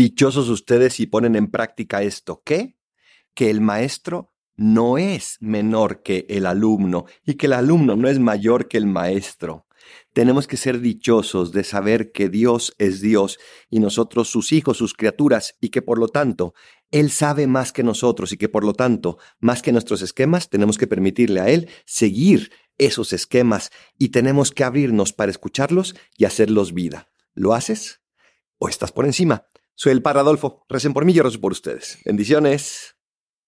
Dichosos ustedes si ponen en práctica esto. ¿Qué? Que el maestro no es menor que el alumno y que el alumno no es mayor que el maestro. Tenemos que ser dichosos de saber que Dios es Dios y nosotros sus hijos, sus criaturas, y que por lo tanto Él sabe más que nosotros y que por lo tanto, más que nuestros esquemas, tenemos que permitirle a Él seguir esos esquemas y tenemos que abrirnos para escucharlos y hacerlos vida. ¿Lo haces? ¿O estás por encima? Soy el Padre Adolfo. Recen por mí yo rezo por ustedes. Bendiciones.